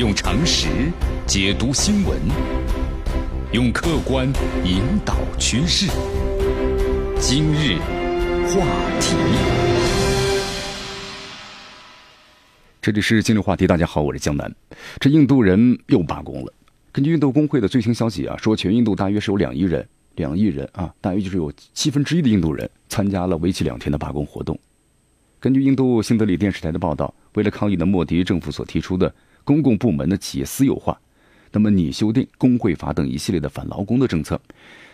用常识解读新闻，用客观引导趋势。今日话题，这里是今日话题。大家好，我是江南。这印度人又罢工了。根据印度工会的最新消息啊，说全印度大约是有两亿人，两亿人啊，大约就是有七分之一的印度人参加了为期两天的罢工活动。根据印度新德里电视台的报道，为了抗议的莫迪政府所提出的公共部门的企业私有化，那么拟修订工会法等一系列的反劳工的政策，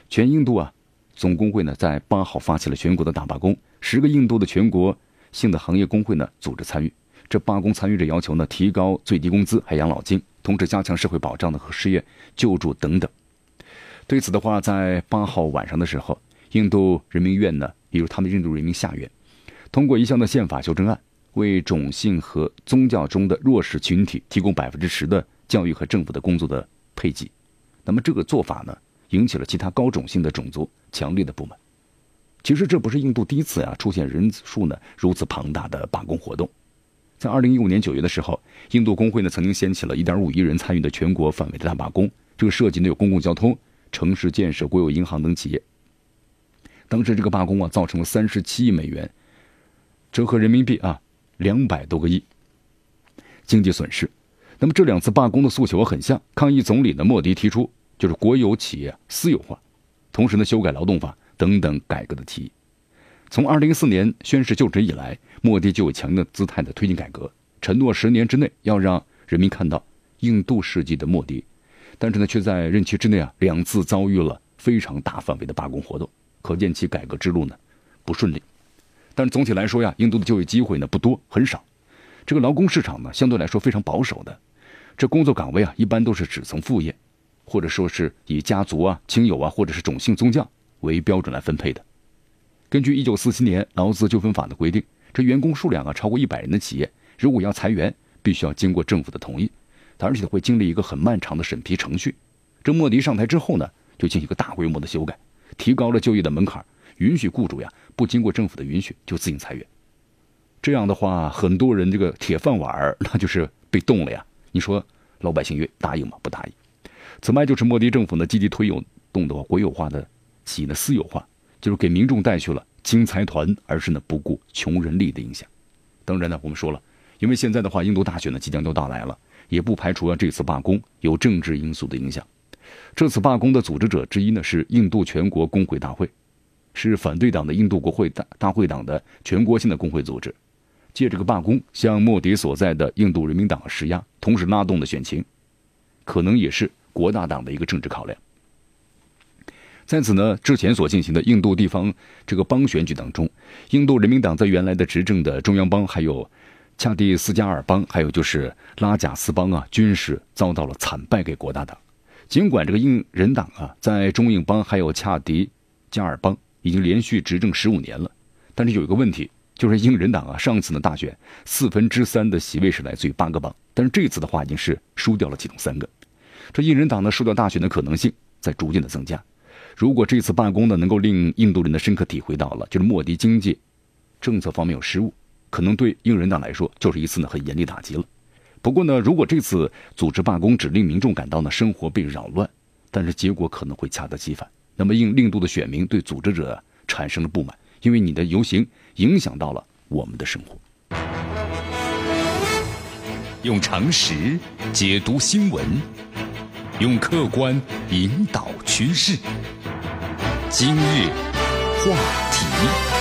全印度啊总工会呢在八号发起了全国的大罢工，十个印度的全国性的行业工会呢组织参与。这罢工参与者要求呢提高最低工资、还养老金，同时加强社会保障的和失业救助等等。对此的话，在八号晚上的时候，印度人民院呢，也就是他们印度人民下院。通过一项的宪法修正案，为种姓和宗教中的弱势群体提供百分之十的教育和政府的工作的配给。那么这个做法呢，引起了其他高种姓的种族强烈的不满。其实这不是印度第一次啊出现人数呢如此庞大的罢工活动。在二零一五年九月的时候，印度工会呢曾经掀起了一点五亿人参与的全国范围的大罢工，这个涉及呢有公共交通、城市建设、国有银行等企业。当时这个罢工啊，造成了三十七亿美元。折合人民币啊，两百多个亿经济损失。那么这两次罢工的诉求很像，抗议总理的莫迪提出就是国有企业私有化，同时呢修改劳动法等等改革的提议。从二零一四年宣誓就职以来，莫迪就有强硬的姿态的推进改革，承诺十年之内要让人民看到印度世纪的莫迪。但是呢，却在任期之内啊两次遭遇了非常大范围的罢工活动，可见其改革之路呢不顺利。但是总体来说呀，印度的就业机会呢不多，很少。这个劳工市场呢相对来说非常保守的，这工作岗位啊一般都是只从副业，或者说是以家族啊、亲友啊或者是种姓宗教为标准来分配的。根据一九四七年劳资纠纷法的规定，这员工数量啊超过一百人的企业，如果要裁员，必须要经过政府的同意，而且会经历一个很漫长的审批程序。这莫迪上台之后呢，就进行一个大规模的修改，提高了就业的门槛。允许雇主呀不经过政府的允许就自行裁员，这样的话，很多人这个铁饭碗儿那就是被动了呀。你说老百姓愿意答应吗？不答应。此外，就是莫迪政府呢积极推有动的国有化的企业的私有化，就是给民众带去了金财团，而是呢不顾穷人利的影响。当然呢，我们说了，因为现在的话，印度大选呢即将就到来了，也不排除啊这次罢工有政治因素的影响。这次罢工的组织者之一呢是印度全国工会大会。是反对党的印度国会大大会党的全国性的工会组织，借这个罢工向莫迪所在的印度人民党施压，同时拉动的选情，可能也是国大党的一个政治考量。在此呢，之前所进行的印度地方这个邦选举当中，印度人民党在原来的执政的中央邦，还有恰蒂斯加尔邦，还有就是拉贾斯邦啊，均是遭到了惨败给国大党。尽管这个印人党啊，在中印邦还有恰迪加尔邦。已经连续执政十五年了，但是有一个问题，就是英人党啊，上次的大选四分之三的席位是来自于八个邦，但是这次的话已经是输掉了其中三个，这印人党呢输掉大选的可能性在逐渐的增加。如果这次罢工呢能够令印度人的深刻体会到了，就是莫迪经济政策方面有失误，可能对英人党来说就是一次呢很严厉打击了。不过呢，如果这次组织罢工只令民众感到呢生活被扰乱，但是结果可能会恰得其反。那么，印令度的选民对组织者产生了不满，因为你的游行影响到了我们的生活。用常识解读新闻，用客观引导趋势。今日话题。